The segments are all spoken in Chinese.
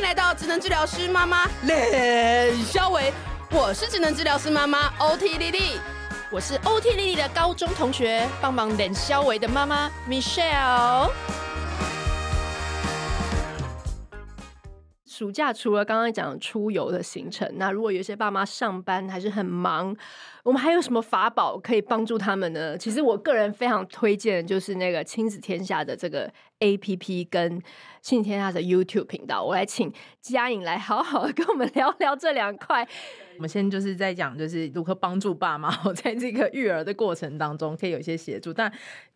迎来到智能治疗师妈妈练肖维，我是智能治疗师妈妈 OT 丽丽，我是 OT 丽丽的高中同学，帮忙练肖维的妈妈 Michelle。暑假除了刚刚讲出游的行程，那如果有些爸妈上班还是很忙，我们还有什么法宝可以帮助他们呢？其实我个人非常推荐，就是那个亲子天下的这个 APP 跟信天下的 YouTube 频道。我来请嘉颖来好好跟我们聊聊这两块。我们先就是在讲，就是如何帮助爸妈在这个育儿的过程当中，可以有一些协助。但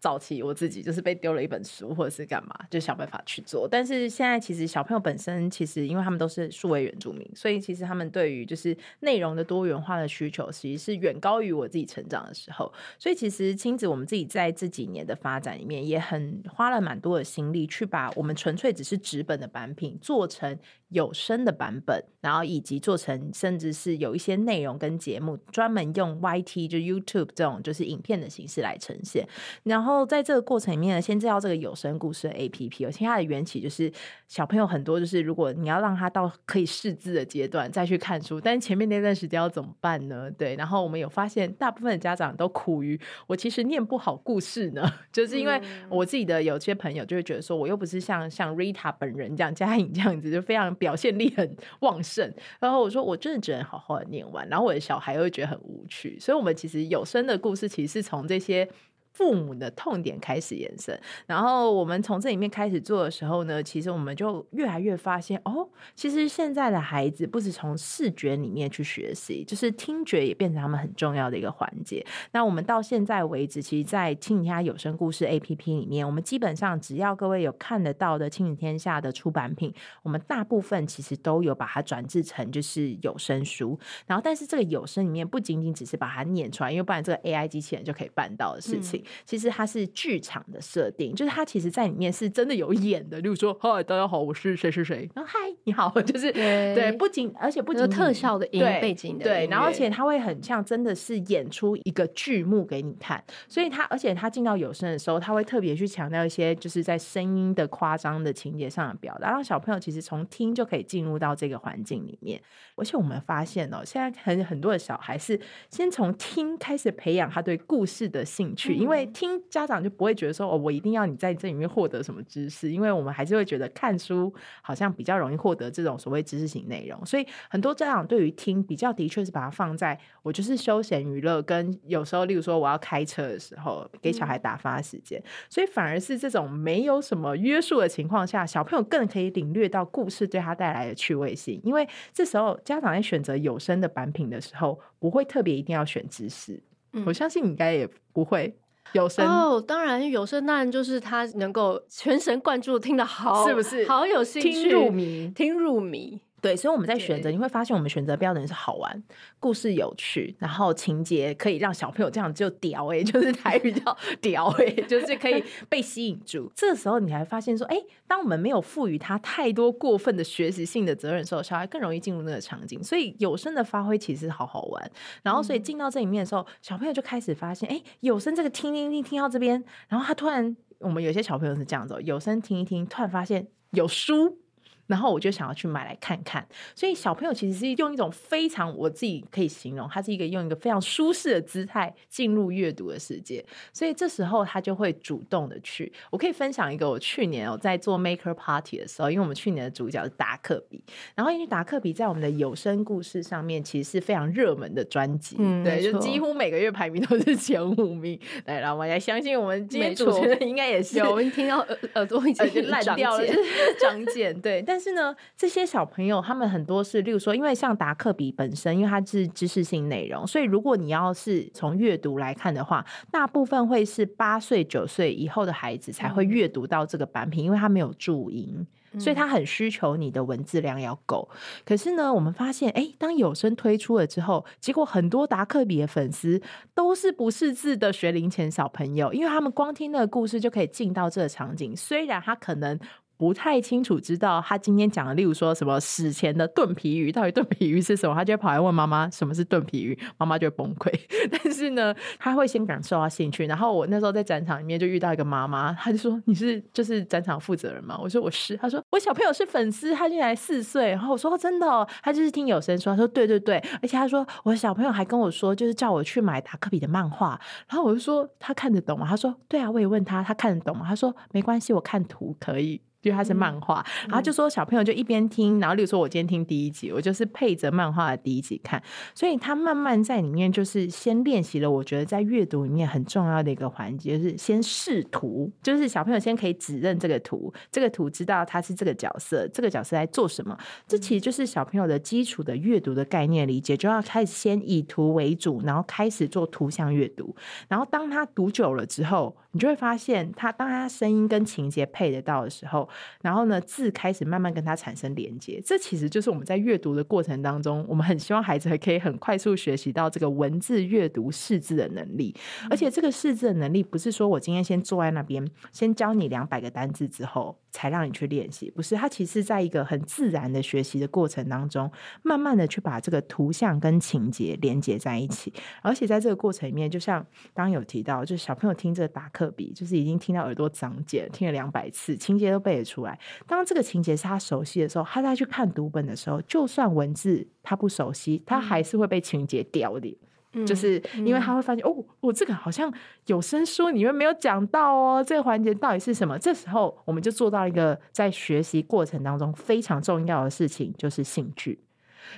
早期我自己就是被丢了一本书，或者是干嘛，就想办法去做。但是现在其实小朋友本身其实，因为他们都是数位原住民，所以其实他们对于就是内容的多元化的需求，其实是远高于我自己成长的时候。所以其实亲子我们自己在这几年的发展里面，也很花了蛮多的心力，去把我们纯粹只是纸本的版品做成有声的版本，然后以及做成甚至是有一些内容跟节目，专门用 YT 就 YouTube 这种就是影片的形式来呈现。然后在这个过程里面呢，先知道这个有声故事的 APP，而且它的缘起就是小朋友很多就是如果你要让他到可以识字的阶段再去看书，但是前面那段时间要怎么办呢？对，然后我们有发现大部分的家长都苦于我其实念不好故事呢，就是因为我自己的有些朋友就会觉得说，我又不是像像 Rita 本人这样嘉颖这样子就非常。表现力很旺盛，然后我说我真的只能好好的念完，然后我的小孩又会觉得很无趣，所以我们其实有声的故事其实是从这些。父母的痛点开始延伸，然后我们从这里面开始做的时候呢，其实我们就越来越发现，哦，其实现在的孩子不止从视觉里面去学习，就是听觉也变成他们很重要的一个环节。那我们到现在为止，其实，在亲子天下有声故事 APP 里面，我们基本上只要各位有看得到的亲子天下的出版品，我们大部分其实都有把它转制成就是有声书。然后，但是这个有声里面不仅仅只是把它念出来，因为不然这个 AI 机器人就可以办到的事情。嗯其实它是剧场的设定，就是它其实在里面是真的有演的。例如说，嗨，大家好，我是谁谁谁。然后，嗨，你好，就是对，对，不仅而且不仅特效的音背景的对，然后而且它会很像真的是演出一个剧目给你看。所以它而且它进到有声的时候，它会特别去强调一些就是在声音的夸张的情节上的表达，让小朋友其实从听就可以进入到这个环境里面。而且我们发现哦，现在很很多的小孩是先从听开始培养他对故事的兴趣，因为听。家长就不会觉得说哦，我一定要你在这里面获得什么知识，因为我们还是会觉得看书好像比较容易获得这种所谓知识型内容，所以很多家长对于听比较的确是把它放在我就是休闲娱乐，跟有时候例如说我要开车的时候给小孩打发时间，所以反而是这种没有什么约束的情况下，小朋友更可以领略到故事对他带来的趣味性，因为这时候家长在选择有声的版品的时候，不会特别一定要选知识，我相信你应该也不会。有声哦，当然有声，当然就是他能够全神贯注听得好，是不是？好有兴趣，听入迷，听入迷。对，所以我们在选择，你会发现我们选择标准是好玩、故事有趣，然后情节可以让小朋友这样就屌哎、欸，就是台语叫 屌哎、欸，就是可以被吸引住。这时候你还发现说，哎，当我们没有赋予他太多过分的学习性的责任的时候，小孩更容易进入那个场景。所以有声的发挥其实好好玩。然后所以进到这里面的时候，小朋友就开始发现，哎，有声这个听听听听到这边，然后他突然，我们有些小朋友是这样子，有声听一听，突然发现有书。然后我就想要去买来看看，所以小朋友其实是用一种非常我自己可以形容，他是一个用一个非常舒适的姿态进入阅读的世界，所以这时候他就会主动的去。我可以分享一个我去年我在做 Maker Party 的时候，因为我们去年的主角是达克比，然后因为达克比在我们的有声故事上面其实是非常热门的专辑，嗯、对，就几乎每个月排名都是前五名。对，然后我也相信我们今天主持人应该也是有，我们听到耳耳朵已经烂掉了，张健对，但。但是呢，这些小朋友他们很多是，例如说，因为像达克比本身，因为它是知识性内容，所以如果你要是从阅读来看的话，大部分会是八岁、九岁以后的孩子才会阅读到这个版品，因为他没有注音。所以他很需求你的文字量要够，可是呢，我们发现，哎，当有声推出了之后，结果很多达克比的粉丝都是不识字的学龄前小朋友，因为他们光听那个故事就可以进到这个场景，虽然他可能不太清楚知道他今天讲的，例如说什么史前的炖皮鱼，到底炖皮鱼是什么，他就会跑来问妈妈什么是炖皮鱼，妈妈就会崩溃。但是呢，他会先感受到兴趣。然后我那时候在展场里面就遇到一个妈妈，他就说：“你是就是展场负责人吗？”我说：“我是。”他说：“我小朋友是粉丝，他现在四岁。”然后我说：“，真的哦？”他就是听有声说，他说：“对对对。”而且他说：“我小朋友还跟我说，就是叫我去买达克比的漫画。”然后我就说：“他看得懂吗？”他说：“对啊。”我也问他，他看得懂吗？他说：“没关系，我看图可以。”因为它是漫画，然后就说小朋友就一边听，然后例如说我今天听第一集，我就是配着漫画的第一集看，所以他慢慢在里面就是先练习了。我觉得在阅读里面很重要的一个环节就是先试图，就是小朋友先可以指认这个图，这个图知道他是这个角色，这个角色在做什么。这其实就是小朋友的基础的阅读的概念理解，就要开始先以图为主，然后开始做图像阅读。然后当他读久了之后，你就会发现他当他声音跟情节配得到的时候。然后呢，字开始慢慢跟他产生连接，这其实就是我们在阅读的过程当中，我们很希望孩子还可以很快速学习到这个文字阅读识字的能力。而且这个识字的能力，不是说我今天先坐在那边，先教你两百个单字之后才让你去练习，不是。他其实在一个很自然的学习的过程当中，慢慢的去把这个图像跟情节连接在一起。而且在这个过程里面，就像刚刚有提到，就是小朋友听这个达克比，就是已经听到耳朵长茧，听了两百次，情节都背得出来。当这个情节是他熟悉的时候，他再去看读本的时候，就算文字他不熟悉，他还是会被情节掉的。嗯、就是因为他会发现、嗯、哦，我这个好像有声书里面没有讲到哦，这个环节到底是什么？这时候我们就做到一个在学习过程当中非常重要的事情，就是兴趣。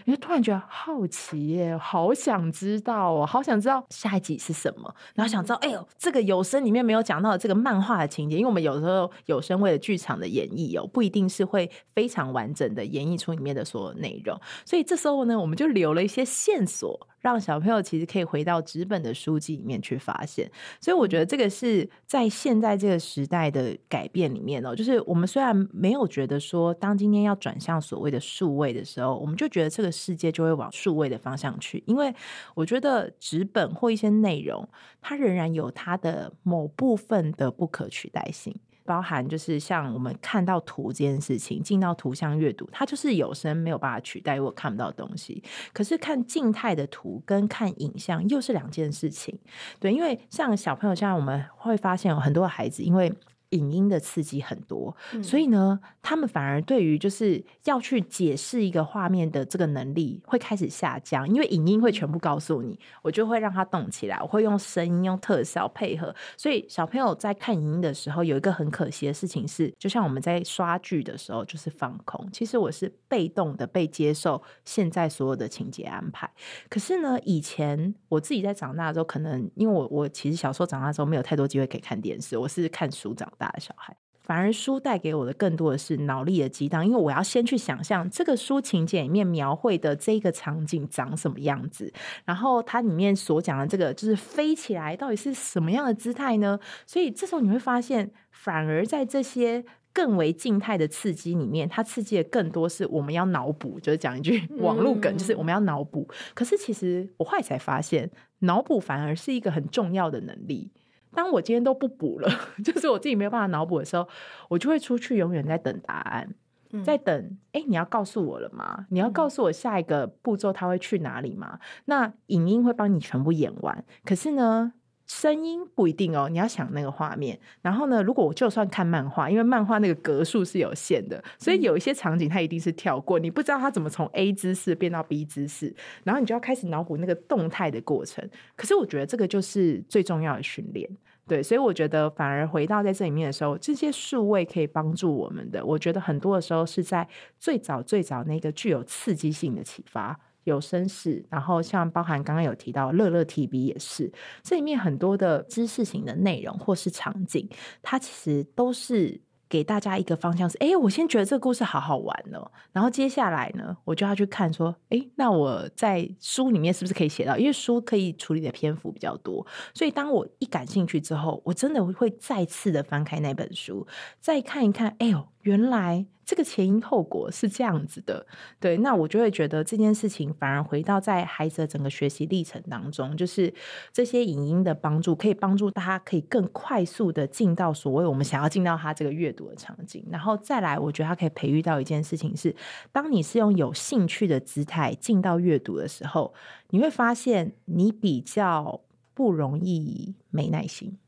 你就突然觉得好奇耶，好想知道哦，好想知道下一集是什么，然后想知道，哎呦，这个有声里面没有讲到的这个漫画的情节，因为我们有时候有声为了剧场的演绎哦，不一定是会非常完整的演绎出里面的所有内容，所以这时候呢，我们就留了一些线索。让小朋友其实可以回到纸本的书籍里面去发现，所以我觉得这个是在现在这个时代的改变里面哦，就是我们虽然没有觉得说，当今天要转向所谓的数位的时候，我们就觉得这个世界就会往数位的方向去，因为我觉得纸本或一些内容，它仍然有它的某部分的不可取代性。包含就是像我们看到图这件事情，进到图像阅读，它就是有声没有办法取代我看不到东西。可是看静态的图跟看影像又是两件事情。对，因为像小朋友，像我们会发现有很多孩子，因为。影音的刺激很多，嗯，所以呢，他们反而对于就是要去解释一个画面的这个能力会开始下降，因为影音会全部告诉你，我就会让它动起来，我会用声音、用特效配合。所以小朋友在看影音的时候，有一个很可惜的事情是，就像我们在刷剧的时候，就是放空。其实我是被动的被接受现在所有的情节安排。可是呢，以前我自己在长大的时候，可能因为我我其实小时候长大之后没有太多机会可以看电视，我是看书长大的小孩，反而书带给我的更多的是脑力的激荡，因为我要先去想象这个书情节里面描绘的这个场景长什么样子，然后它里面所讲的这个就是飞起来到底是什么样的姿态呢？所以这时候你会发现，反而在这些更为静态的刺激里面，它刺激的更多是我们要脑补，就是讲一句网络梗，就是我们要脑补。可是其实我后来才发现，脑补反而是一个很重要的能力。当我今天都不补了，就是我自己没有办法脑补的时候，我就会出去，永远在等答案，嗯、在等。哎、欸，你要告诉我了吗？你要告诉我下一个步骤他会去哪里吗？那影音会帮你全部演完，可是呢，声音不一定哦。你要想那个画面，然后呢，如果我就算看漫画，因为漫画那个格数是有限的，所以有一些场景它一定是跳过，你不知道它怎么从 A 姿势变到 B 姿势，然后你就要开始脑补那个动态的过程。可是我觉得这个就是最重要的训练。对，所以我觉得反而回到在这里面的时候，这些数位可以帮助我们的。我觉得很多的时候是在最早最早那个具有刺激性的启发，有声式，然后像包含刚刚有提到乐乐 TV 也是，这里面很多的知识型的内容或是场景，它其实都是。给大家一个方向是，哎，我先觉得这个故事好好玩哦，然后接下来呢，我就要去看说，哎，那我在书里面是不是可以写到？因为书可以处理的篇幅比较多，所以当我一感兴趣之后，我真的会再次的翻开那本书，再看一看，哎呦，原来这个前因后果是这样子的，对，那我就会觉得这件事情反而回到在孩子的整个学习历程当中，就是这些影音的帮助，可以帮助他可以更快速的进到所谓我们想要进到他这个阅读的场景，然后再来，我觉得他可以培育到一件事情是，当你是用有兴趣的姿态进到阅读的时候，你会发现你比较不容易没耐心。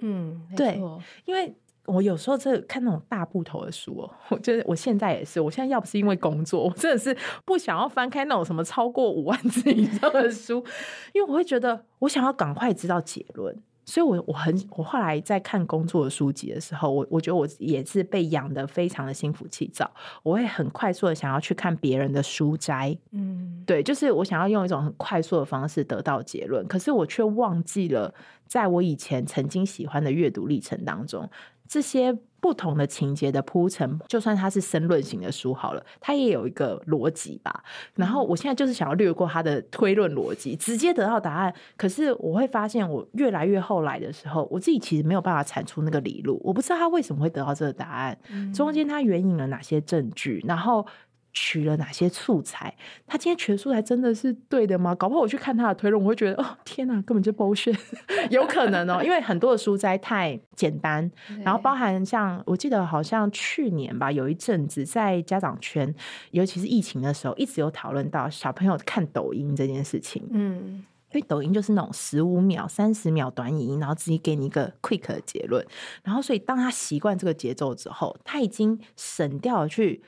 嗯，对，因为。我有时候这看那种大部头的书哦，我觉得我现在也是，我现在要不是因为工作，我真的是不想要翻开那种什么超过五万字以上的书，因为我会觉得我想要赶快知道结论，所以我我很我后来在看工作的书籍的时候，我我觉得我也是被养得非常的心浮气躁，我会很快速的想要去看别人的书摘，嗯，对，就是我想要用一种很快速的方式得到结论，可是我却忘记了，在我以前曾经喜欢的阅读历程当中。这些不同的情节的铺陈，就算它是申论型的书好了，它也有一个逻辑吧。然后我现在就是想要略过它的推论逻辑，直接得到答案。可是我会发现，我越来越后来的时候，我自己其实没有办法产出那个理路。我不知道他为什么会得到这个答案，中间他援引了哪些证据，然后。取了哪些素材？他今天取的素材真的是对的吗？搞不好我去看他的推论，我会觉得哦，天哪，根本就 bullshit，有可能哦，因为很多的书摘太简单，然后包含像我记得好像去年吧，有一阵子在家长圈，尤其是疫情的时候，一直有讨论到小朋友看抖音这件事情。嗯，因为抖音就是那种十五秒、三十秒短影音，然后自己给你一个 quick 的结论，然后所以当他习惯这个节奏之后，他已经省掉了去。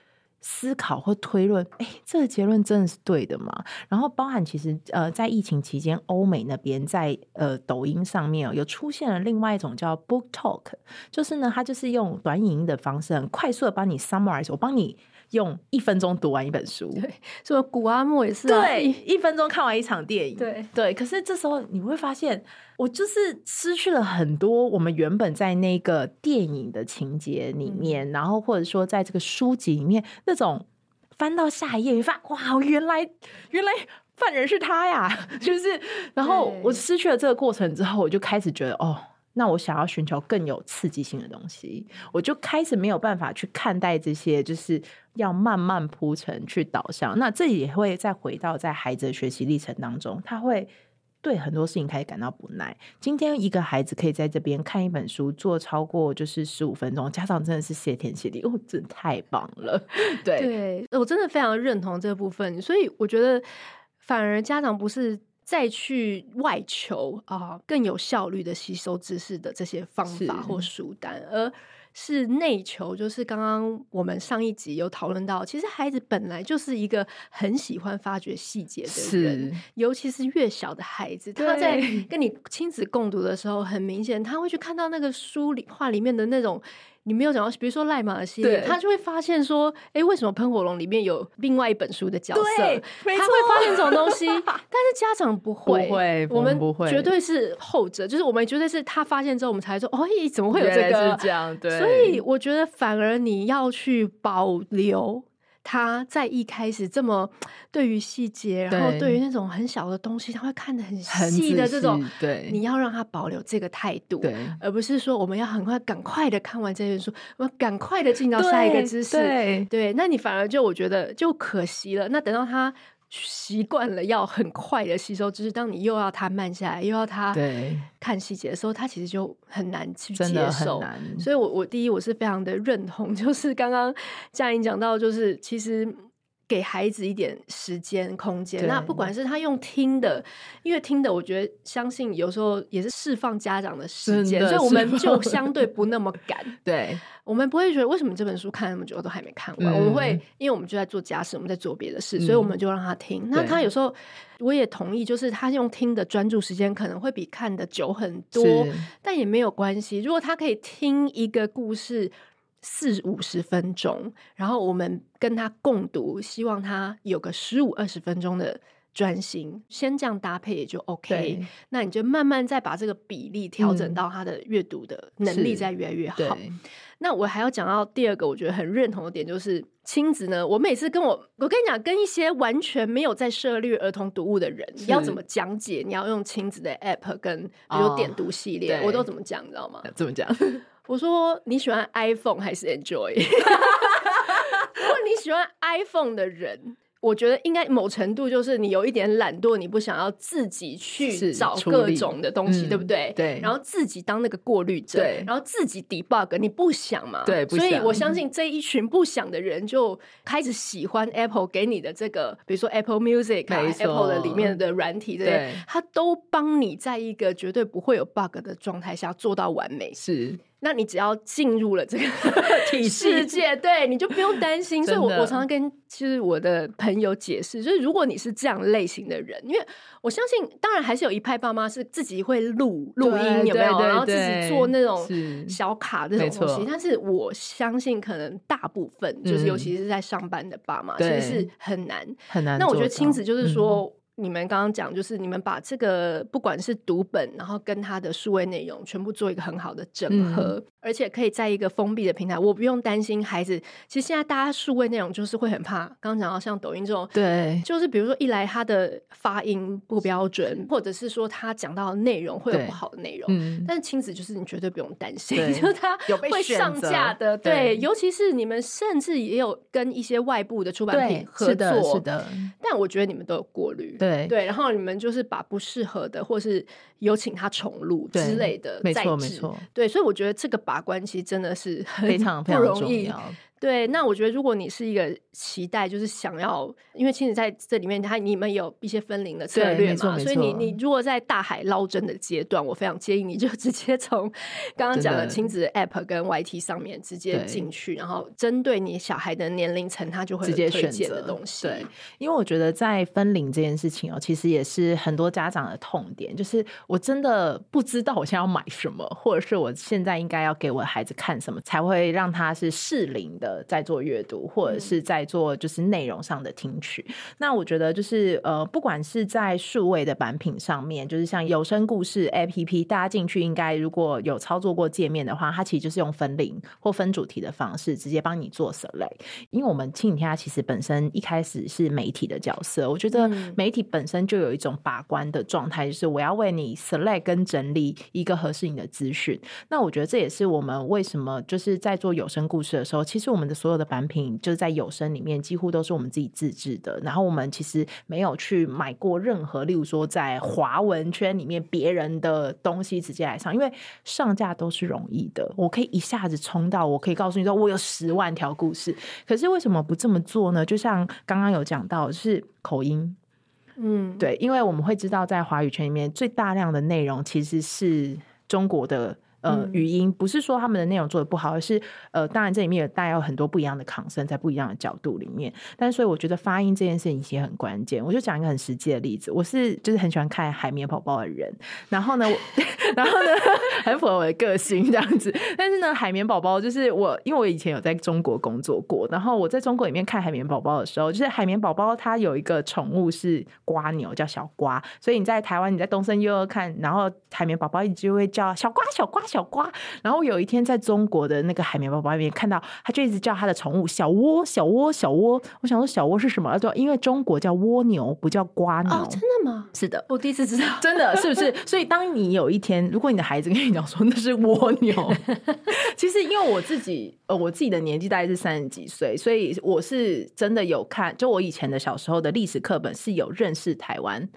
思考或推论，哎，这个结论真的是对的吗？然后包含其实呃，在疫情期间，欧美那边在呃抖音上面有出现了另外一种叫 Book Talk，就是呢，它就是用短影音的方式，很快速的帮你 summarize，我帮你。用一分钟读完一本书，对，什么古阿莫也是、啊，对，一分钟看完一场电影，对对。可是这时候你会发现，我就是失去了很多我们原本在那个电影的情节里面，嗯、然后或者说在这个书籍里面那种翻到下一页，你发现哇，原来原来犯人是他呀，就是，然后我失去了这个过程之后，我就开始觉得哦。那我想要寻求更有刺激性的东西，我就开始没有办法去看待这些，就是要慢慢铺陈去导向。那这也会再回到在孩子的学习历程当中，他会对很多事情开始感到不耐。今天一个孩子可以在这边看一本书，做超过就是十五分钟，家长真的是谢天谢地哦，真的太棒了。对，对，我真的非常认同这部分，所以我觉得反而家长不是。再去外求啊，更有效率的吸收知识的这些方法或书单，而是内求。就是刚刚我们上一集有讨论到，其实孩子本来就是一个很喜欢发掘细节的人，尤其是越小的孩子，他在跟你亲子共读的时候，很明显他会去看到那个书里画里面的那种。你没有讲到，比如说赖马的系列，他就会发现说，哎，为什么喷火龙里面有另外一本书的角色？对，他会发现这种东西，但是家长不会，不会，我们不会绝对是后者，就是我们绝对是他发现之后，我们才说，哦，咦怎么会有这个？是这样，对。所以我觉得，反而你要去保留。他在一开始这么对于细节，然后对于那种很小的东西，他会看得很细的这种，对，你要让他保留这个态度，对，而不是说我们要很快、赶快的看完这本书，我要赶快的进到下一个知识，对，对，那你反而就我觉得就可惜了。那等到他。习惯了要很快的吸收知识，当你又要他慢下来，又要他看细节的时候，他其实就很难去接受。所以我，我我第一我是非常的认同，就是刚刚佳颖讲到，就是其实。给孩子一点时间空间，那不管是他用听的，因为听的，我觉得相信有时候也是释放家长的时间，所以我们就相对不那么赶。对，我们不会觉得为什么这本书看那么久都还没看完，嗯、我们会因为我们就在做家事，我们在做别的事，嗯、所以我们就让他听。那他有时候我也同意，就是他用听的专注时间可能会比看的久很多，但也没有关系。如果他可以听一个故事。四五十分钟，然后我们跟他共读，希望他有个十五二十分钟的专心，先这样搭配也就 OK。那你就慢慢再把这个比例调整到他的阅读的能力再越来越好。那我还要讲到第二个，我觉得很认同的点就是亲子呢。我每次跟我，我跟你讲，跟一些完全没有在涉猎儿童读物的人，你要怎么讲解？你要用亲子的 App 跟比如点读系列，我都怎么讲？你知道吗？怎么讲？我说你喜欢 iPhone 还是 Enjoy？如果你喜欢 iPhone 的人。我觉得应该某程度就是你有一点懒惰，你不想要自己去找各种的东西，对不对？对。然后自己当那个过滤者，然后自己 debug，你不想嘛？对。所以我相信这一群不想的人就开始喜欢 Apple 给你的这个，比如说 Apple Music 啊，Apple 的里面的软体，对，它都帮你在一个绝对不会有 bug 的状态下做到完美。是。那你只要进入了这个 体世界，对，你就不用担心。所以我我常常跟其实我的朋友解释，就是如果你是这样类型的人，因为我相信，当然还是有一派爸妈是自己会录录音，有没有？然后自己做那种小卡这种东西。但是我相信，可能大部分就是尤其是在上班的爸妈，其实是很难很难。那我觉得亲子就是说。你们刚刚讲，就是你们把这个不管是读本，然后跟它的数位内容，全部做一个很好的整合，嗯、而且可以在一个封闭的平台，我不用担心孩子。其实现在大家数位内容就是会很怕，刚刚讲到像抖音这种，对，就是比如说一来他的发音不标准，或者是说他讲到的内容会有不好的内容，嗯、但是亲子就是你绝对不用担心，就是他会上架的，对，对，尤其是你们甚至也有跟一些外部的出版品合作，是的，是的，但我觉得你们都有过滤。对对，然后你们就是把不适合的，或是有请他重录之类的，没错没错。对，所以我觉得这个把关其实真的是非常不容易。对，那我觉得如果你是一个期待，就是想要，因为亲子在这里面，他你们有一些分龄的策略嘛，所以你你如果在大海捞针的阶段，我非常建议你就直接从刚刚讲的亲子 App 跟 YT 上面直接进去，然后针对你小孩的年龄层，他就会直接选择的东西。对，因为我觉得在分龄这件事情哦，其实也是很多家长的痛点，就是我真的不知道我现在要买什么，或者是我现在应该要给我的孩子看什么，才会让他是适龄的。在做阅读，或者是在做就是内容上的听取。嗯、那我觉得就是呃，不管是在数位的版品上面，就是像有声故事 APP，大家进去应该如果有操作过界面的话，它其实就是用分龄或分主题的方式，直接帮你做 select。因为我们亲子天下其实本身一开始是媒体的角色，我觉得媒体本身就有一种把关的状态，就是我要为你 select 跟整理一个合适你的资讯。那我觉得这也是我们为什么就是在做有声故事的时候，其实我们。的所有的版品就是在有声里面，几乎都是我们自己自制的。然后我们其实没有去买过任何，例如说在华文圈里面别人的东西直接来上，因为上架都是容易的，我可以一下子冲到，我可以告诉你说我有十万条故事。可是为什么不这么做呢？就像刚刚有讲到，是口音，嗯，对，因为我们会知道在华语圈里面最大量的内容其实是中国的。呃，语音不是说他们的内容做的不好，而是呃，当然这里面有带有很多不一样的抗生，在不一样的角度里面。但是所以我觉得发音这件事情其实很关键。我就讲一个很实际的例子，我是就是很喜欢看海绵宝宝的人，然后呢，然后呢，很符合我的个性这样子。但是呢，海绵宝宝就是我，因为我以前有在中国工作过，然后我在中国里面看海绵宝宝的时候，就是海绵宝宝它有一个宠物是瓜牛，叫小瓜。所以你在台湾，你在东森幼儿看，然后海绵宝宝一直会叫小瓜，小瓜。小瓜，然后有一天在中国的那个海绵宝宝里面看到，他就一直叫他的宠物小窝，小窝，小窝。我想说小窝是什么？他说因为中国叫蜗牛，不叫瓜牛。哦，真的吗？是的，我第一次知道，真的是不是？所以当你有一天，如果你的孩子跟你讲说那是蜗牛，其实因为我自己呃，我自己的年纪大概是三十几岁，所以我是真的有看，就我以前的小时候的历史课本是有认识台湾。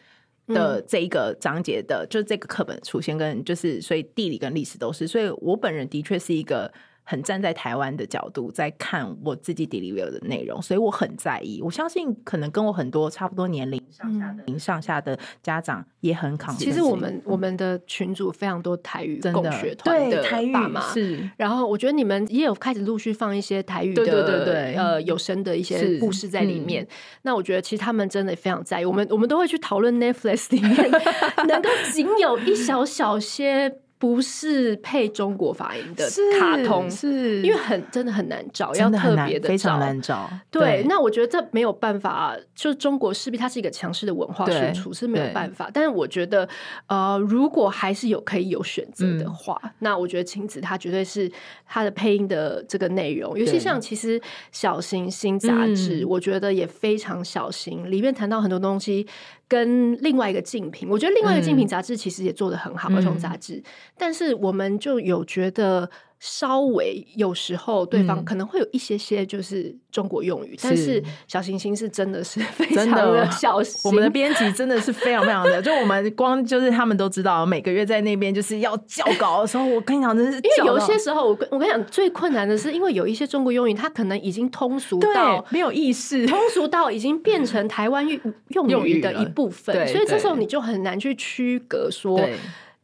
的这一个章节的，就是这个课本出现，跟就是所以地理跟历史都是，所以我本人的确是一个。很站在台湾的角度在看我自己 deliver 的内容，所以我很在意。我相信可能跟我很多差不多年龄上下的、嗯、上下的家长也很抗。其实我们我们的群组非常多台语共学团的爸妈，是。然后我觉得你们也有开始陆续放一些台语的，对对对对，呃，有声的一些故事在里面。嗯、那我觉得其实他们真的非常在意。我们我们都会去讨论 Netflix 里面 能够仅有一小小些。不是配中国发音的卡通，是，是因为很真的很难找，要特别的找，非常难找。对，对，那我觉得这没有办法，就中国势必它是一个强势的文化输出，是没有办法。但是我觉得，呃，如果还是有可以有选择的话，嗯，那我觉得亲子它绝对是它的配音的这个内容，尤其像其实小行星杂志，我觉得也非常小心，里面谈到很多东西。跟另外一个竞品，我觉得另外一个竞品杂志其实也做得很好，儿童杂志。但是我们就有觉得稍微有时候对方可能会有一些些就是中国用语，嗯、但是小行星是真的是 非常的小心。我们的编辑真的是非常非常的，就我们光就是他们都知道，每个月在那边就是要校稿的时候，我跟你讲，真是 因为有些时候我跟我跟你讲最困难的是，因为有一些中国用语，它可能已经通俗到没有意识，通俗到已经变成台湾用语的一部分，所以这时候你就很难去区隔说。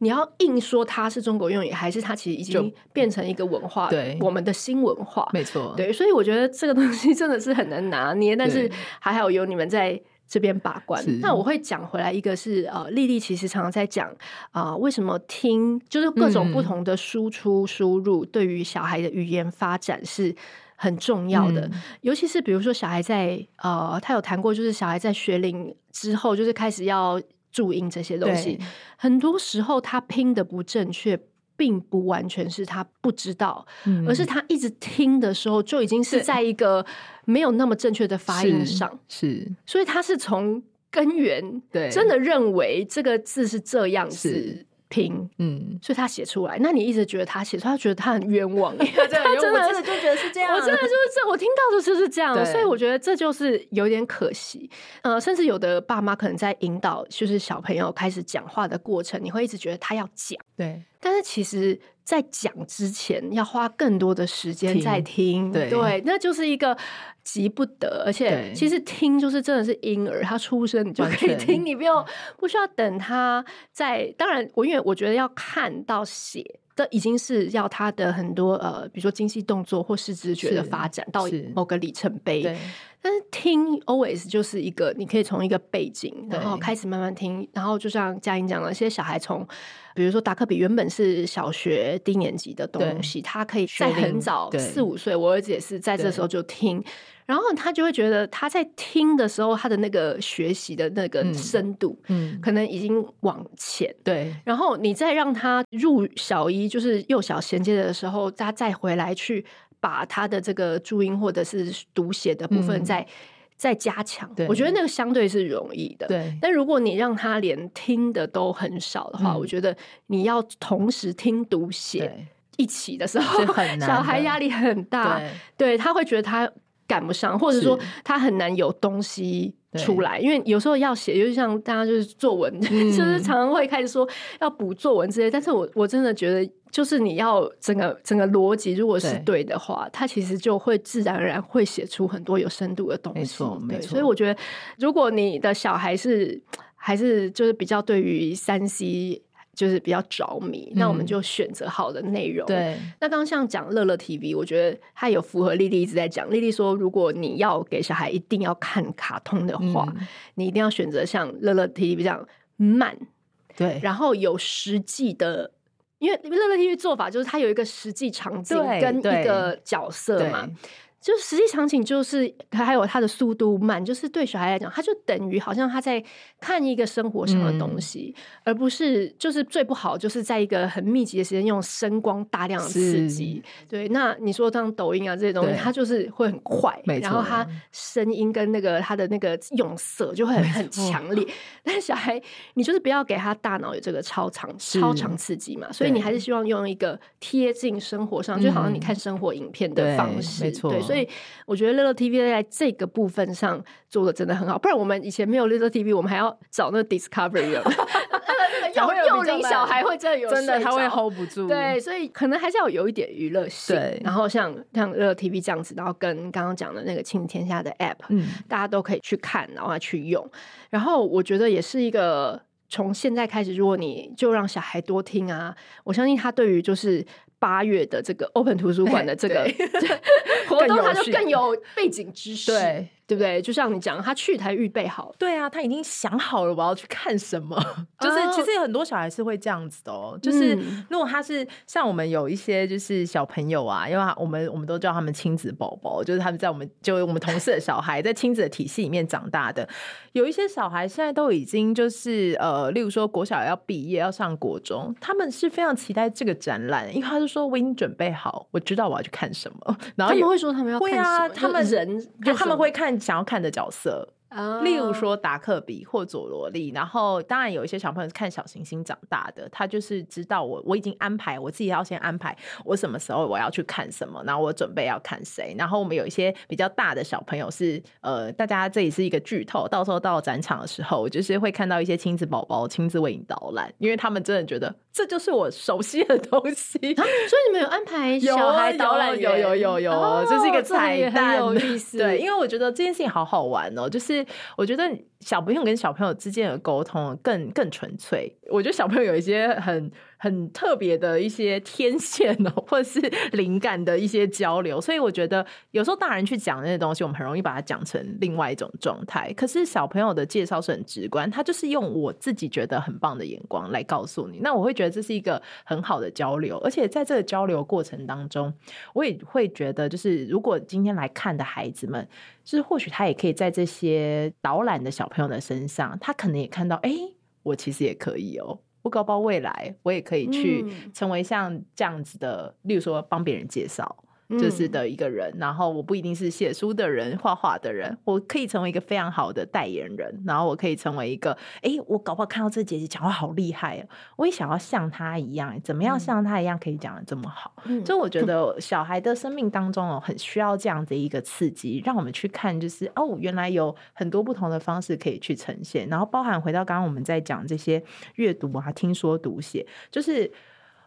你要硬说它是中国用语，还是它其实已经变成一个文化？对，我们的新文化，没错。对，所以我觉得这个东西真的是很难拿捏，但是还好有你们在这边把关。那我会讲回来，一个是呃，丽丽其实常常在讲啊、呃，为什么听就是各种不同的输出输入对于小孩的语言发展是很重要的，嗯、尤其是比如说小孩在呃，他有谈过，就是小孩在学龄之后，就是开始要。注音这些东西，很多时候他拼的不正确，并不完全是他不知道，嗯、而是他一直听的时候就已经是在一个没有那么正确的发音上，是，是所以他是从根源对。真的认为这个字是这样子。拼，嗯，所以他写出来，那你一直觉得他写出来，他觉得他很冤枉，他真的，真的就觉得是这样，我真的就是这，我听到的就是这样，所以我觉得这就是有点可惜，呃，甚至有的爸妈可能在引导，就是小朋友开始讲话的过程，你会一直觉得他要讲，对，但是其实。在讲之前，要花更多的时间在听，听对，对，那就是一个急不得，而且其实听就是真的是婴儿，他出生你就可以听，你不用不需要等他在。当然，我因为我觉得要看到写。这已经是要他的很多呃，比如说精细动作或是知觉的发展到某个里程碑。但是听 always 就是一个，你可以从一个背景，然后开始慢慢听，然后就像佳音讲了，一些小孩从，比如说达克比原本是小学低年级的东西，他可以在很早四五岁，我儿子也是在这时候就听。然后他就会觉得他在听的时候，他的那个学习的那个深度，嗯，可能已经往前。对，然后你再让他入小一，就是幼小衔接的时候，他再回来去把他的这个注音或者是读写的部分再再加强。我觉得那个相对是容易的。对，但如果你让他连听的都很少的话，我觉得你要同时听读写一起的时候，小孩压力很大。对，他会觉得他。赶不上，或者说他很难有东西出来，因为有时候要写，就像大家就是作文，嗯、就是常常会开始说要补作文之类。但是我我真的觉得，就是你要整个整个逻辑如果是对的话，它其实就会自然而然会写出很多有深度的东西。没错，没错。所以我觉得，如果你的小孩是还是就是比较对于三 C。就是比较着迷，那我们就选择好的内容。对，那刚刚像讲乐乐 TV，我觉得它有符合丽丽一直在讲。丽丽说，如果你要给小孩一定要看卡通的话，嗯、你一定要选择像乐乐 TV 这样慢，对，然后有实际的，因为乐乐 TV 做法就是它有一个实际场景跟一个角色嘛。就实际场景就是，还有它的速度慢，就是对小孩来讲，他就等于好像他在看一个生活上的东西，嗯、而不是就是最不好就是在一个很密集的时间用声光大量的刺激。对，那你说像抖音啊这些东西，它就是会很快，然后它声音跟那个它的那个用色就会很很强烈。但小孩，你就是不要给他大脑有这个超长超长刺激嘛，所以你还是希望用一个贴近生活上，就好像你看生活影片的方式，没错。所以我觉得乐乐 TV 在这个部分上做的真的很好，不然我们以前没有乐乐 TV，我们还要找那个 Discovery 了。幼幼龄小孩会真的有真的他会 hold 不住，对，所以可能还是要有一点娱乐性。对，然后像像乐乐 TV 这样子，然后跟刚刚讲的那个亲子天下的 App，嗯，大家都可以去看，然后去用。然后我觉得也是一个从现在开始，如果你就让小孩多听啊，我相信他对于就是。八月的这个 Open 图书馆的这个 活动，它就更有背景知识，对对不对？就像你讲，他去才预备好，对啊，他已经想好了我要去看什么。就是其实有很多小孩是会这样子的哦。就是如果他是像我们有一些就是小朋友啊，因为我们我们都叫他们亲子宝宝，就是他们在我们就我们同事的小孩在亲子的体系里面长大的。有一些小孩现在都已经就是呃，例如说国小要毕业要上国中，他们是非常期待这个展览，因为他就说我已经准备好，我知道我要去看什么。然后他们会说他们要看什么？会啊，他们人就他们会看想要看的角色。例如说达克比或佐罗利，然后当然有一些小朋友是看小行星长大的，他就是知道我我已经安排我自己要先安排我什么时候我要去看什么，然后我准备要看谁。然后我们有一些比较大的小朋友是呃，大家这里是一个剧透，到时候到展场的时候，就是会看到一些亲子宝宝亲自为你导览，因为他们真的觉得这就是我熟悉的东西。啊、所以你们有安排小孩导览？有有有有，这、哦、是一个彩蛋，有意思。对，因为我觉得这件事情好好玩哦，就是。我觉得小朋友跟小朋友之间的沟通更更纯粹。我觉得小朋友有一些很很特别的一些天线哦，或者是灵感的一些交流。所以我觉得有时候大人去讲那些东西，我们很容易把它讲成另外一种状态。可是小朋友的介绍是很直观，他就是用我自己觉得很棒的眼光来告诉你。那我会觉得这是一个很好的交流，而且在这个交流过程当中，我也会觉得，就是如果今天来看的孩子们。就是或许他也可以在这些导览的小朋友的身上，他可能也看到，哎、欸，我其实也可以哦，我搞不好未来我也可以去成为像这样子的，例如说帮别人介绍。就是的一个人，嗯、然后我不一定是写书的人、画画的人，我可以成为一个非常好的代言人，然后我可以成为一个，哎，我搞不好看到这姐姐讲话好厉害哦，我也想要像她一样，怎么样像她一样可以讲的这么好？嗯、就我觉得小孩的生命当中哦，很需要这样的一个刺激，让我们去看，就是哦，原来有很多不同的方式可以去呈现，然后包含回到刚刚我们在讲这些阅读啊、听说读写，就是。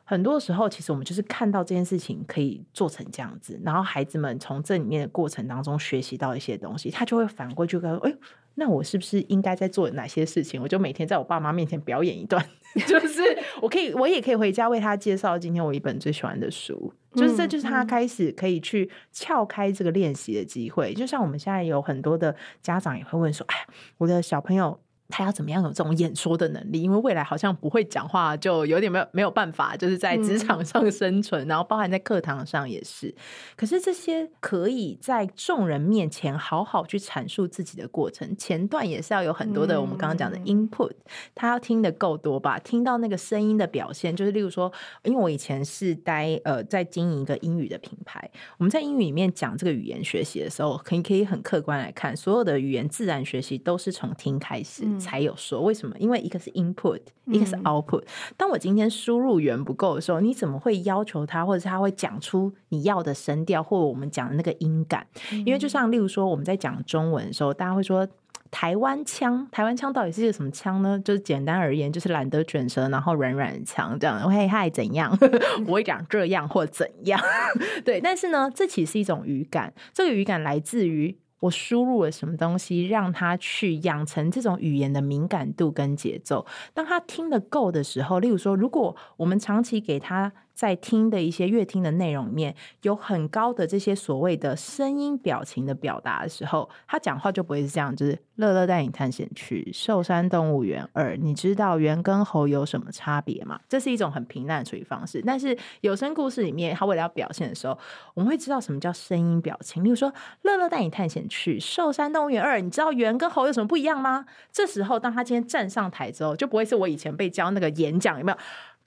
很多时候，其实我们就是看到这件事情可以做成这样子，然后孩子们从这里面的过程当中学习到一些东西，他就会反过去跟哎，那我是不是应该在做哪些事情？我就每天在我爸妈面前表演一段，就是我可以，我也可以回家为他介绍今天我一本最喜欢的书，就是这就是他开始可以去撬开这个练习的机会。就像我们现在有很多的家长也会问说，哎呀，我的小朋友。他要怎么样有这种演说的能力？因为未来好像不会讲话，就有点没有没有办法，就是在职场上生存，嗯、然后包含在课堂上也是。可是这些可以在众人面前好好去阐述自己的过程，前段也是要有很多的我们刚刚讲的 input，、嗯、他要听得够多吧？听到那个声音的表现，就是例如说，因为我以前是待呃在经营一个英语的品牌，我们在英语里面讲这个语言学习的时候，可以可以很客观来看，所有的语言自然学习都是从听开始。嗯才有说为什么？因为一个是 input，一个是 output。嗯、当我今天输入源不够的时候，你怎么会要求他，或者是他会讲出你要的声调，或者我们讲的那个音感？嗯、因为就像例如说，我们在讲中文的时候，大家会说台湾腔，台湾腔到底是一个什么腔呢？就是简单而言，就是懒得卷舌，然后软软腔这样。嘿嗨，怎样？我会讲这样或怎样？对，但是呢，这其实是一种语感，这个语感来自于。我输入了什么东西，让他去养成这种语言的敏感度跟节奏。当他听得够的时候，例如说，如果我们长期给他。在听的一些乐听的内容里面，有很高的这些所谓的声音表情的表达的时候，他讲话就不会是这样，就是乐乐带你探险去寿山动物园二，你知道猿跟猴有什么差别吗？这是一种很平淡的处理方式。但是有声故事里面，他为了要表现的时候，我们会知道什么叫声音表情。例如说，乐乐带你探险去寿山动物园二，你知道猿跟猴有什么不一样吗？这时候，当他今天站上台之后，就不会是我以前被教那个演讲，有没有？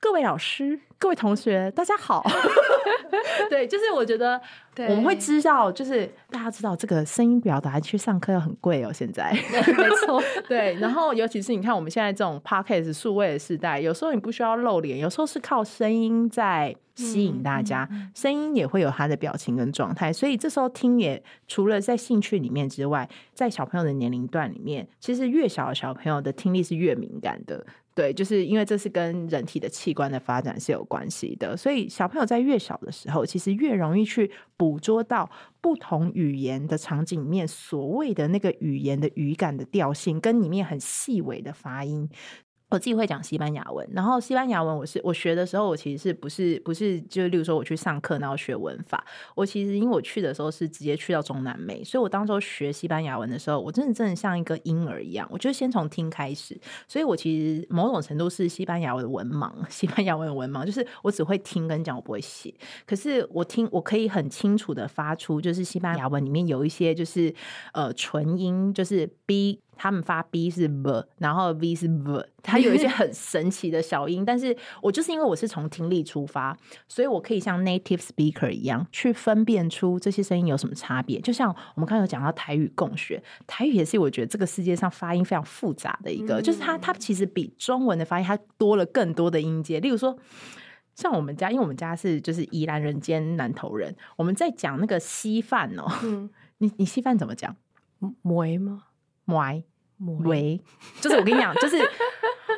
各位老师，各位同学，大家好。对，就是我觉得我们会知道，就是大家知道这个声音表达去上课要很贵哦。现在 没错，对。然后尤其是你看我们现在这种 podcast 数位的时代，有时候你不需要露脸，有时候是靠声音在吸引大家，声音也会有他的表情跟状态。所以这时候听也除了在兴趣里面之外，在小朋友的年龄段里面，其实越小的小朋友的听力是越敏感的。对，就是因为这是跟人体的器官的发展是有关系的，所以小朋友在越小的时候，其实越容易去捕捉到不同语言的场景里面所谓的那个语言的语感的调性，跟里面很细微的发音。我自己会讲西班牙文，然后西班牙文我是我学的时候，我其实是不是不是就例如说我去上课然后学文法，我其实因为我去的时候是直接去到中南美，所以我当时候学西班牙文的时候，我真的真的像一个婴儿一样，我就先从听开始，所以我其实某种程度是西班牙文的文盲，西班牙文的文盲就是我只会听跟讲，我不会写，可是我听我可以很清楚的发出，就是西班牙文里面有一些就是呃纯音，就是 b。他们发 B 是 B，然后 V 是 V，它有一些很神奇的小音。但是我就是因为我是从听力出发，所以我可以像 native speaker 一样去分辨出这些声音有什么差别。就像我们刚刚有讲到台语共学，台语也是我觉得这个世界上发音非常复杂的一个，嗯、就是它它其实比中文的发音它多了更多的音阶。例如说，像我们家，因为我们家是就是宜兰人兼南投人，我们在讲那个稀饭哦，嗯、你你稀饭怎么讲？梅吗？梅。喂，就是我跟你讲，就是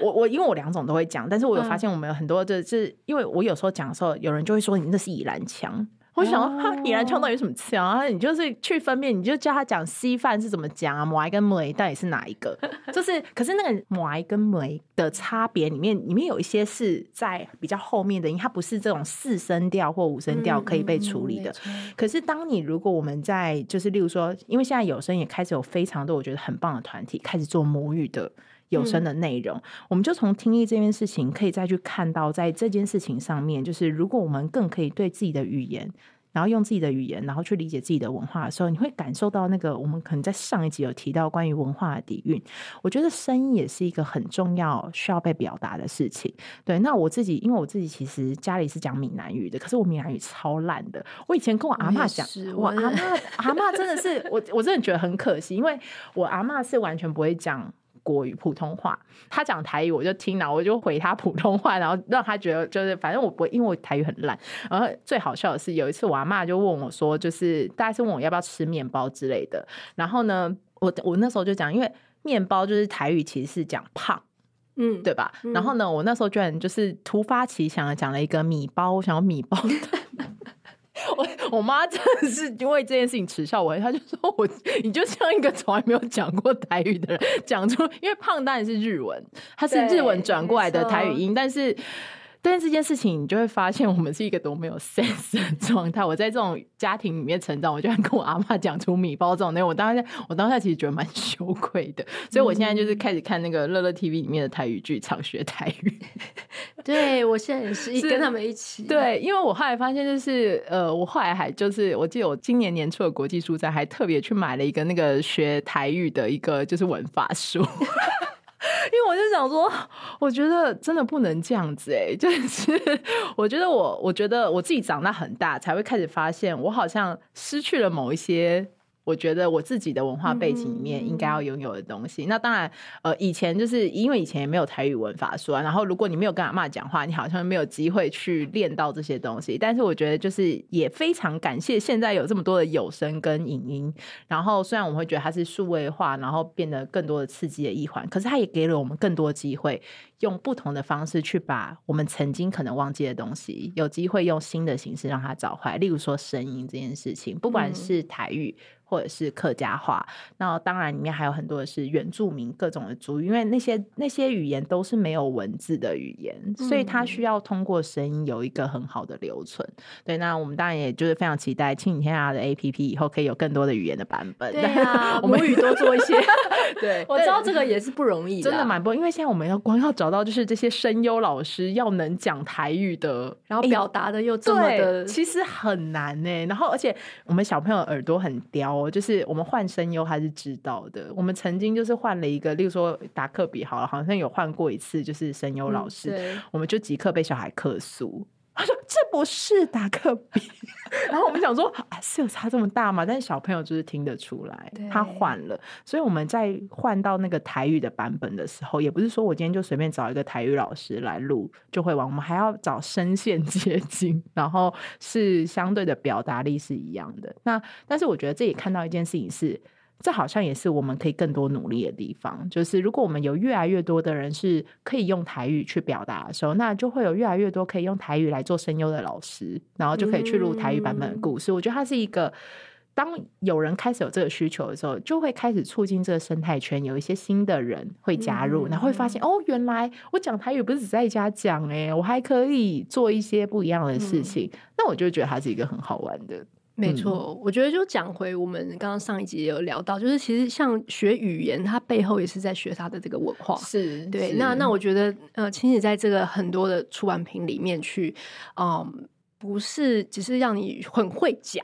我我因为我两种都会讲，但是我有发现我们有很多就是因为我有时候讲的时候，有人就会说你那是宜兰腔。我想说，哈，宜兰腔到底有什么腔啊？你就是去分辨，你就叫他讲稀饭是怎么讲啊？梅跟梅到底是哪一个？就是，可是那个梅跟梅的差别里面，里面有一些是在比较后面的音，它不是这种四声调或五声调可以被处理的。嗯嗯、可是，当你如果我们在就是，例如说，因为现在有声也开始有非常多我觉得很棒的团体开始做母语的。有声的内容，嗯、我们就从听力这件事情，可以再去看到，在这件事情上面，就是如果我们更可以对自己的语言，然后用自己的语言，然后去理解自己的文化的时候，你会感受到那个我们可能在上一集有提到关于文化的底蕴。我觉得声音也是一个很重要需要被表达的事情。对，那我自己，因为我自己其实家里是讲闽南语的，可是我闽南语超烂的。我以前跟我阿嬷讲，我，我阿嬷阿嬷真的是我，我真的觉得很可惜，因为我阿嬷是完全不会讲。国语普通话，他讲台语我就听了，我就回他普通话，然后让他觉得就是反正我不会，因为我台语很烂。然后最好笑的是有一次我阿妈就问我说，就是大概是问我要不要吃面包之类的。然后呢，我我那时候就讲，因为面包就是台语其实是讲胖，嗯，对吧？嗯、然后呢，我那时候居然就是突发奇想的讲了一个米包，我想要米包。我我妈真的是因为这件事情耻笑我，她就说我你就像一个从来没有讲过台语的人，讲出因为胖当然是日文，它是日文转过来的台语音，但是。但是这件事情，你就会发现我们是一个多没有 sense 的状态。我在这种家庭里面成长，我居然跟我阿妈讲出米包这种内容，我当下我当下其实觉得蛮羞愧的。所以我现在就是开始看那个乐乐 TV 里面的台语剧场学台语。对，我现在也是 一跟他们一起。对，因为我后来发现，就是呃，我后来还就是，我记得我今年年初的国际书展，还特别去买了一个那个学台语的一个就是文法书。因为我就想说，我觉得真的不能这样子哎、欸，就是我觉得我，我觉得我自己长大很大，才会开始发现，我好像失去了某一些。我觉得我自己的文化背景里面应该要拥有的东西，嗯、那当然，呃，以前就是因为以前也没有台语文法书啊，然后如果你没有跟阿妈讲话，你好像没有机会去练到这些东西。但是我觉得就是也非常感谢现在有这么多的有声跟影音，然后虽然我们会觉得它是数位化，然后变得更多的刺激的一环，可是它也给了我们更多机会，用不同的方式去把我们曾经可能忘记的东西，有机会用新的形式让它找回来。例如说声音这件事情，不管是台语。嗯或者是客家话，那当然里面还有很多的是原住民各种的族语，因为那些那些语言都是没有文字的语言，嗯、所以它需要通过声音有一个很好的留存。对，那我们当然也就是非常期待亲子天下的 APP 以后可以有更多的语言的版本。对啊，我们母语多做一些。对，我知道这个也是不容易，真的蛮不容易，因为现在我们要光要找到就是这些声优老师要能讲台语的，然后表达的又这么的，其实很难呢。然后而且我们小朋友耳朵很刁。就是我们换声优还是知道的。我们曾经就是换了一个，例如说达克比好了，好像有换过一次，就是声优老师，嗯、我们就即刻被小孩客诉。他说这不是达克比，然后我们想说啊，是有差这么大吗？但是小朋友就是听得出来，他换了。所以我们在换到那个台语的版本的时候，也不是说我今天就随便找一个台语老师来录就会玩，我们还要找声线接近，然后是相对的表达力是一样的。那但是我觉得这里看到一件事情是。这好像也是我们可以更多努力的地方。就是如果我们有越来越多的人是可以用台语去表达的时候，那就会有越来越多可以用台语来做声优的老师，然后就可以去录台语版本的故事。嗯、我觉得它是一个，当有人开始有这个需求的时候，就会开始促进这个生态圈，有一些新的人会加入，嗯、然后会发现哦，原来我讲台语不是只在家讲，哎，我还可以做一些不一样的事情。嗯、那我就觉得它是一个很好玩的。没错，嗯、我觉得就讲回我们刚刚上一集也有聊到，就是其实像学语言，它背后也是在学它的这个文化。是对。是那那我觉得，呃，亲子在这个很多的出版品里面去，嗯，不是只是让你很会讲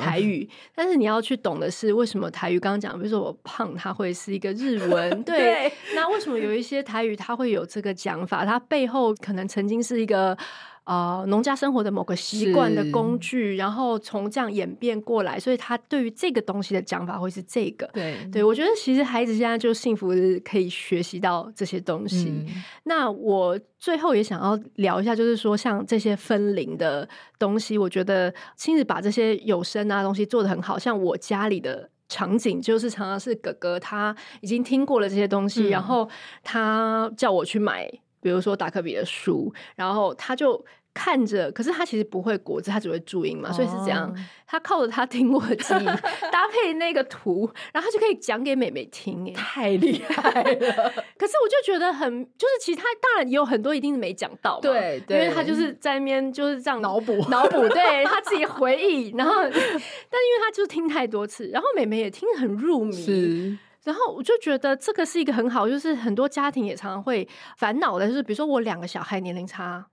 台语，嗯、但是你要去懂的是为什么台语刚刚讲，比如说我胖，它会是一个日文，对，对那为什么有一些台语它会有这个讲法？它背后可能曾经是一个。啊，农、呃、家生活的某个习惯的工具，然后从这样演变过来，所以他对于这个东西的讲法会是这个。对，对我觉得其实孩子现在就幸福是可以学习到这些东西。嗯、那我最后也想要聊一下，就是说像这些分龄的东西，我觉得亲子把这些有声啊东西做得很好，像我家里的场景就是常常是哥哥他已经听过了这些东西，嗯、然后他叫我去买。比如说达克比的书，然后他就看着，可是他其实不会国字，他只会注音嘛，所以是这样。他靠着他听过的记忆搭配那个图，然后他就可以讲给妹妹听，哎，太厉害了。可是我就觉得很，就是其实他当然也有很多一定是没讲到嘛，对，因为他就是在那边就是这样脑补脑补，对他自己回忆，然后 但因为他就是听太多次，然后妹妹也听很入迷。是。然后我就觉得这个是一个很好，就是很多家庭也常常会烦恼的，就是比如说我两个小孩年龄差，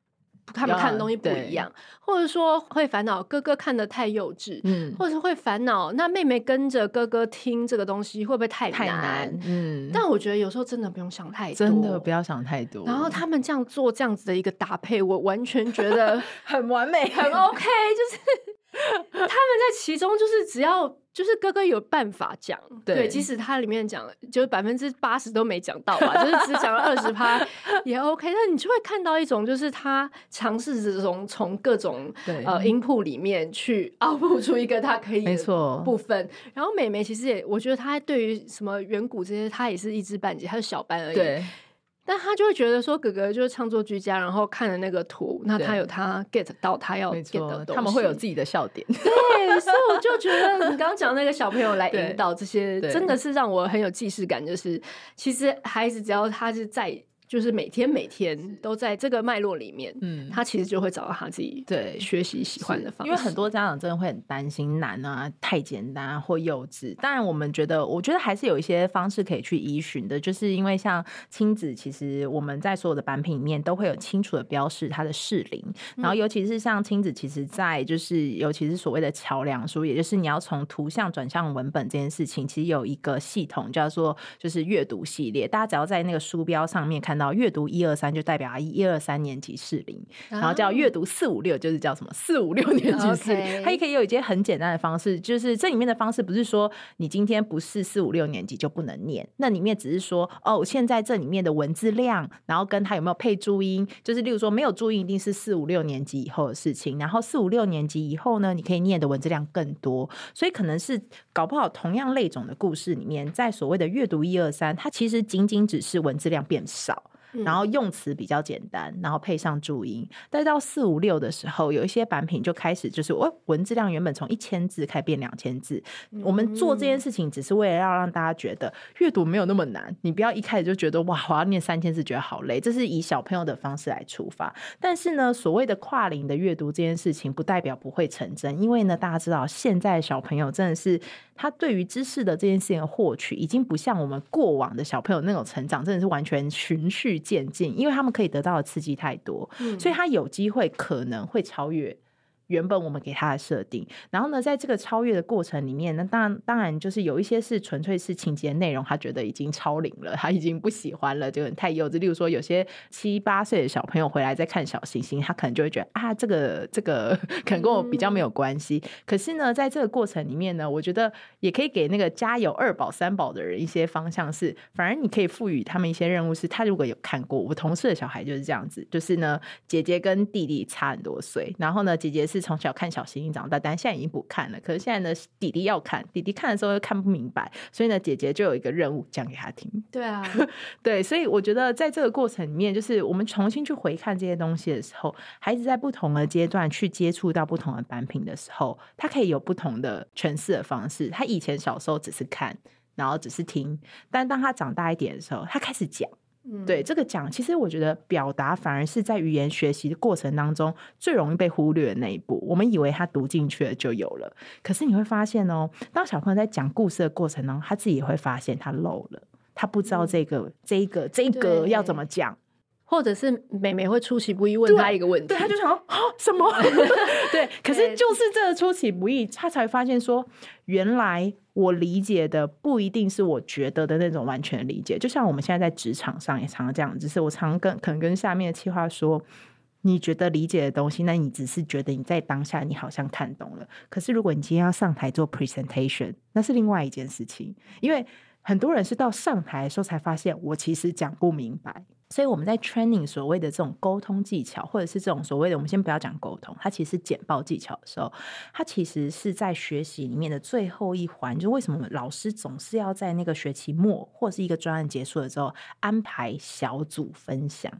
他们看的东西不一样，或者说会烦恼哥哥看的太幼稚，嗯，或者是会烦恼那妹妹跟着哥哥听这个东西会不会太难？太难，嗯。但我觉得有时候真的不用想太多，真的不要想太多。然后他们这样做这样子的一个搭配，我完全觉得 很完美，很 OK，就是。他们在其中就是只要就是哥哥有办法讲，对，对，即使他里面讲就是百分之八十都没讲到吧，就是只讲了二十趴 也 OK。但你就会看到一种就是他尝试着从从各种对呃音谱里面去凹不出一个他可以没错部分。然后美眉其实也我觉得她对于什么远古这些，她也是一知半解，她是小班而已。对。但他就会觉得说，哥哥就是创作居家，然后看了那个图，那他有他 get 到他要 get 的他们会有自己的笑点。对，所以我就觉得你刚刚讲那个小朋友来引导这些，真的是让我很有既视感。就是其实孩子只要他是在。就是每天每天都在这个脉络里面，嗯，他其实就会找到他自己对学习喜欢的方式。因为很多家长真的会很担心难啊，太简单啊，或幼稚。当然，我们觉得，我觉得还是有一些方式可以去依循的。就是因为像亲子，其实我们在所有的版品里面都会有清楚的标示它的适龄。然后，尤其是像亲子，其实，在就是尤其是所谓的桥梁书，也就是你要从图像转向文本这件事情，其实有一个系统叫做就是阅读系列。大家只要在那个书标上面看到。然后阅读一二三就代表一二三年级适龄，然后叫阅读四五六就是叫什么四五六 年级适龄。它也可以有一些很简单的方式，就是这里面的方式不是说你今天不是四五六年级就不能念，那里面只是说哦，现在这里面的文字量，然后跟它有没有配注音，就是例如说没有注音一定是四五六年级以后的事情，然后四五六年级以后呢，你可以念的文字量更多，所以可能是搞不好同样类种的故事里面，在所谓的阅读一二三，它其实仅仅只是文字量变少。然后用词比较简单，然后配上注音。但到四五六的时候，有一些版品就开始就是，我文字量原本从一千字开始变两千字。我们做这件事情只是为了要让大家觉得阅读没有那么难，你不要一开始就觉得哇，我要念三千字觉得好累。这是以小朋友的方式来出发。但是呢，所谓的跨龄的阅读这件事情，不代表不会成真，因为呢，大家知道现在小朋友真的是。他对于知识的这件事情的获取，已经不像我们过往的小朋友那种成长，真的是完全循序渐进，因为他们可以得到的刺激太多，嗯、所以他有机会可能会超越。原本我们给他的设定，然后呢，在这个超越的过程里面，那当然当然就是有一些是纯粹是情节内容，他觉得已经超龄了，他已经不喜欢了，就很太幼稚。例如说，有些七八岁的小朋友回来再看小星星，他可能就会觉得啊，这个这个可能跟我比较没有关系。嗯、可是呢，在这个过程里面呢，我觉得也可以给那个家有二宝三宝的人一些方向是，是反而你可以赋予他们一些任务，是他如果有看过，我同事的小孩就是这样子，就是呢，姐姐跟弟弟差很多岁，然后呢，姐姐是。从小看小星星长大，但现在已经不看了。可是现在呢，弟弟要看，弟弟看的时候又看不明白，所以呢，姐姐就有一个任务讲给他听。对啊，对，所以我觉得在这个过程里面，就是我们重新去回看这些东西的时候，孩子在不同的阶段去接触到不同的版品的时候，他可以有不同的诠释的方式。他以前小时候只是看，然后只是听，但当他长大一点的时候，他开始讲。嗯、对这个讲，其实我觉得表达反而是在语言学习的过程当中最容易被忽略的那一步。我们以为他读进去了就有了，可是你会发现哦，当小朋友在讲故事的过程当中，他自己也会发现他漏了，他不知道这个、嗯、这个、这个要怎么讲。或者是妹妹会出其不意问他一个问题，对，他就想 啊什么？对，可是就是这个出其不意，他才发现说，原来我理解的不一定是我觉得的那种完全理解。就像我们现在在职场上也常常这样，只是我常跟可能跟下面的企划说，你觉得理解的东西，那你只是觉得你在当下你好像看懂了。可是如果你今天要上台做 presentation，那是另外一件事情，因为很多人是到上台的时候才发现，我其实讲不明白。所以我们在 training 所谓的这种沟通技巧，或者是这种所谓的，我们先不要讲沟通，它其实是简报技巧的时候，它其实是在学习里面的最后一环。就为什么老师总是要在那个学期末或是一个专案结束了之后安排小组分享？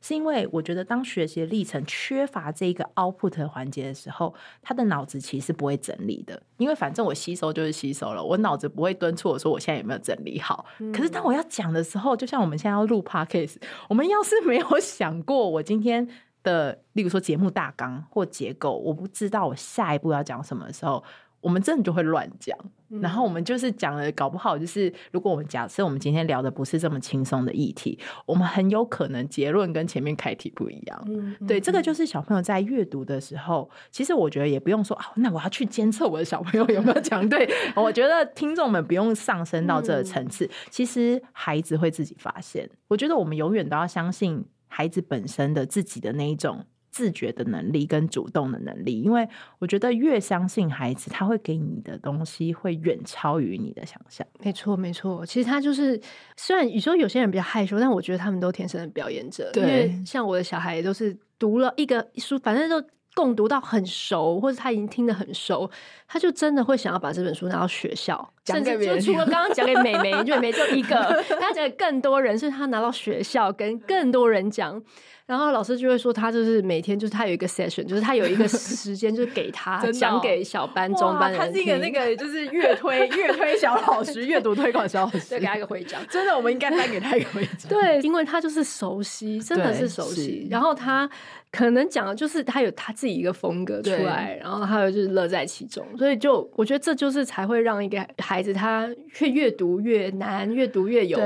是因为我觉得，当学习的历程缺乏这一个 output 的环节的时候，他的脑子其实不会整理的。因为反正我吸收就是吸收了，我脑子不会敦促我说我现在有没有整理好。嗯、可是当我要讲的时候，就像我们现在要录 podcast，我们要是没有 想过我今天的，例如说节目大纲或结构，我不知道我下一步要讲什么的时候。我们真的就会乱讲，然后我们就是讲了，搞不好就是，如果我们假设我们今天聊的不是这么轻松的议题，我们很有可能结论跟前面开题不一样。嗯，对，这个就是小朋友在阅读的时候，其实我觉得也不用说啊，那我要去监测我的小朋友有没有讲对。我觉得听众们不用上升到这个层次，其实孩子会自己发现。我觉得我们永远都要相信孩子本身的自己的那一种。自觉的能力跟主动的能力，因为我觉得越相信孩子，他会给你的东西会远超于你的想象。没错，没错。其实他就是，虽然你说有些人比较害羞，但我觉得他们都天生的表演者。对，因为像我的小孩都是读了一个书，反正都。共读到很熟，或者他已经听得很熟，他就真的会想要把这本书拿到学校，甚至就除了刚刚讲给美眉，就妹妹就一个，他讲给更多人，是他拿到学校跟更多人讲，然后老师就会说他就是每天就是他有一个 session，就是他有一个时间就是给他 讲给小班、中班的人，他是一个那个就是阅推 阅推小老师，阅读推广小老师，再给他一个徽章，真的，我们应该颁给他一个徽章，对，因为他就是熟悉，真的是熟悉，然后他。可能讲的就是他有他自己一个风格出来，然后还有就是乐在其中，所以就我觉得这就是才会让一个孩子他越越读越难，越读越有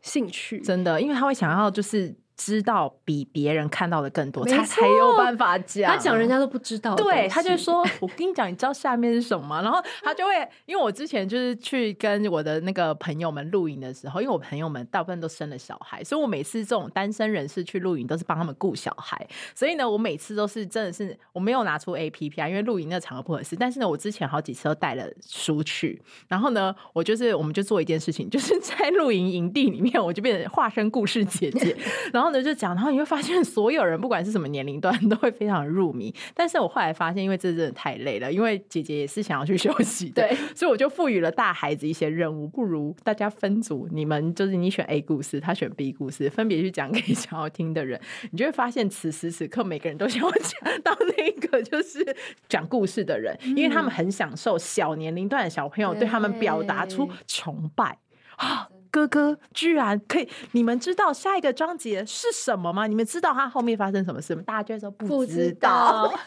兴趣。真的，因为他会想要就是。知道比别人看到的更多，他才有办法讲。他讲人家都不知道，对，他就说：“我跟你讲，你知道下面是什么吗？”然后他就会，因为我之前就是去跟我的那个朋友们露营的时候，因为我朋友们大部分都生了小孩，所以我每次这种单身人士去露营都是帮他们顾小孩。所以呢，我每次都是真的是我没有拿出 APP 啊，因为露营那场合不合适。但是呢，我之前好几次都带了书去，然后呢，我就是我们就做一件事情，就是在露营营地里面，我就变成化身故事姐姐，然后。然后呢，就讲，然后你会发现，所有人不管是什么年龄段，都会非常入迷。但是我后来发现，因为这真的太累了，因为姐姐也是想要去休息的，对，所以我就赋予了大孩子一些任务，不如大家分组，你们就是你选 A 故事，他选 B 故事，分别去讲给想要听的人。你就会发现，此时此刻每个人都想要讲到那个就是讲故事的人，因为他们很享受小年龄段的小朋友对他们表达出崇拜啊。哥哥居然可以！你们知道下一个章节是什么吗？你们知道他后面发生什么事吗？大家就会说不知道，不知道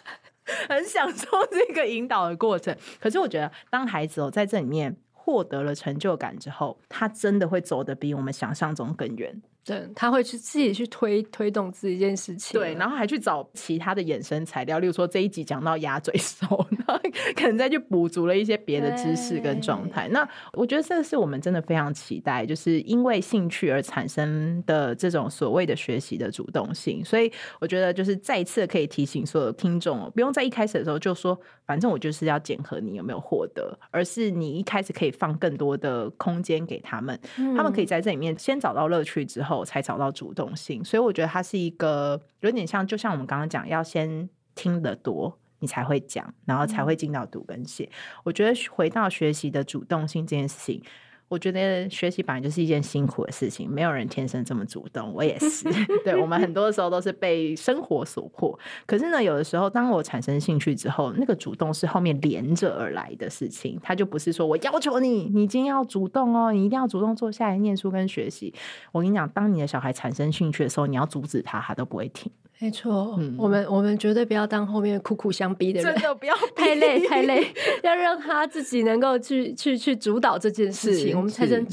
很享受这个引导的过程。可是我觉得，当孩子哦在这里面获得了成就感之后，他真的会走得比我们想象中更远。对，他会去自己去推推动自己一件事情，对，然后还去找其他的衍生材料，例如说这一集讲到鸭嘴兽，然后可能再去补足了一些别的知识跟状态。那我觉得这个是我们真的非常期待，就是因为兴趣而产生的这种所谓的学习的主动性。所以我觉得就是再一次可以提醒所有听众，不用在一开始的时候就说，反正我就是要检核你有没有获得，而是你一开始可以放更多的空间给他们，他们可以在这里面先找到乐趣之后。才找到主动性，所以我觉得它是一个有点像，就像我们刚刚讲，要先听得多，你才会讲，然后才会进到读跟写。嗯。我觉得回到学习的主动性这件事情。我觉得学习本来就是一件辛苦的事情，没有人天生这么主动。我也是，对，我们很多的时候都是被生活所迫。可是呢，有的时候当我产生兴趣之后，那个主动是后面连着而来的事情，它就不是说我要求你，你今天要主动哦，你一定要主动坐下来念书跟学习。我跟你讲，当你的小孩产生兴趣的时候，你要阻止他，他都不会停。没错，嗯，我们我们绝对不要当后面苦苦相逼的人，真的不要 太累太累，要让他自己能够去去去主导这件事情，我们才能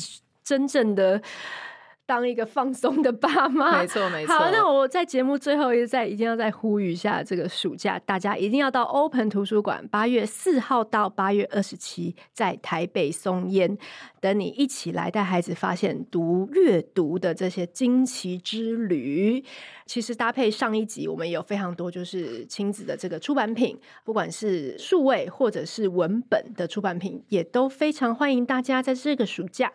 真正的当一个放松的爸妈，没错没错。好，那我在节目最后一再一定要再呼吁一下，这个暑假大家一定要到 Open 图书馆，八月四号到八月二十七，在台北松烟，等你一起来带孩子发现读阅读的这些惊奇之旅。其实搭配上一集，我们有非常多就是亲子的这个出版品，不管是数位或者是文本的出版品，也都非常欢迎大家在这个暑假。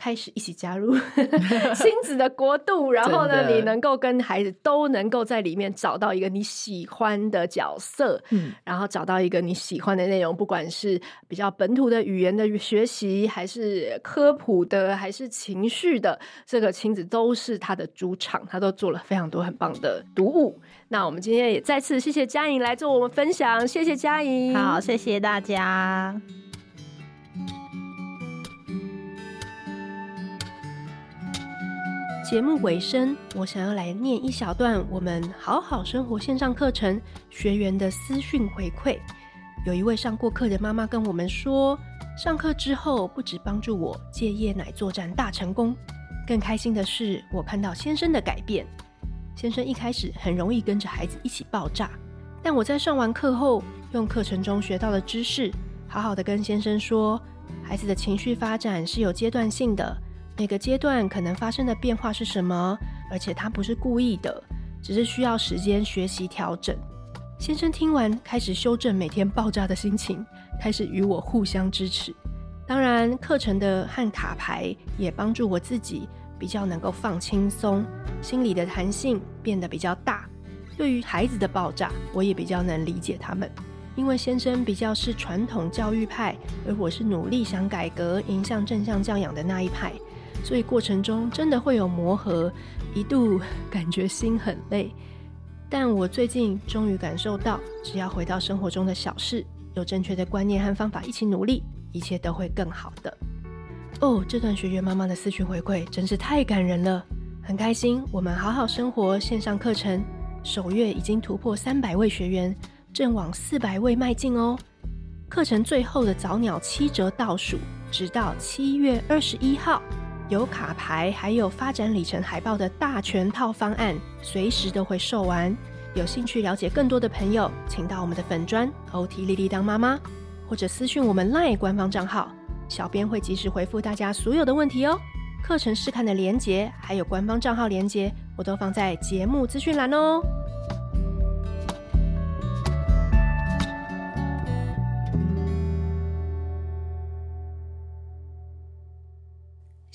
开始一起加入 亲子的国度，然后呢，你能够跟孩子都能够在里面找到一个你喜欢的角色，嗯，然后找到一个你喜欢的内容，不管是比较本土的语言的学习，还是科普的，还是情绪的，这个亲子都是他的主场，他都做了非常多很棒的读物。那我们今天也再次谢谢佳莹来做我们分享，谢谢佳莹，好，谢谢大家。节目尾声，我想要来念一小段我们好好生活线上课程学员的私讯回馈。有一位上过课的妈妈跟我们说，上课之后不止帮助我戒夜奶作战大成功，更开心的是我看到先生的改变。先生一开始很容易跟着孩子一起爆炸，但我在上完课后，用课程中学到的知识，好好的跟先生说，孩子的情绪发展是有阶段性的。每个阶段可能发生的变化是什么？而且他不是故意的，只是需要时间学习调整。先生听完，开始修正每天爆炸的心情，开始与我互相支持。当然，课程的和卡牌也帮助我自己比较能够放轻松，心里的弹性变得比较大。对于孩子的爆炸，我也比较能理解他们，因为先生比较是传统教育派，而我是努力想改革、迎向正向教养的那一派。所以过程中真的会有磨合，一度感觉心很累。但我最近终于感受到，只要回到生活中的小事，有正确的观念和方法一起努力，一切都会更好的。哦，这段学员妈妈的私讯回馈真是太感人了，很开心。我们好好生活线上课程首月已经突破三百位学员，正往四百位迈进哦。课程最后的早鸟七折倒数，直到七月二十一号。有卡牌，还有发展里程海报的大全套方案，随时都会售完。有兴趣了解更多的朋友，请到我们的粉专 OT 丽丽当妈妈，或者私讯我们 LINE 官方账号，小编会及时回复大家所有的问题哦。课程试看的连接，还有官方账号连接，我都放在节目资讯栏哦。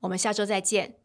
我们下周再见。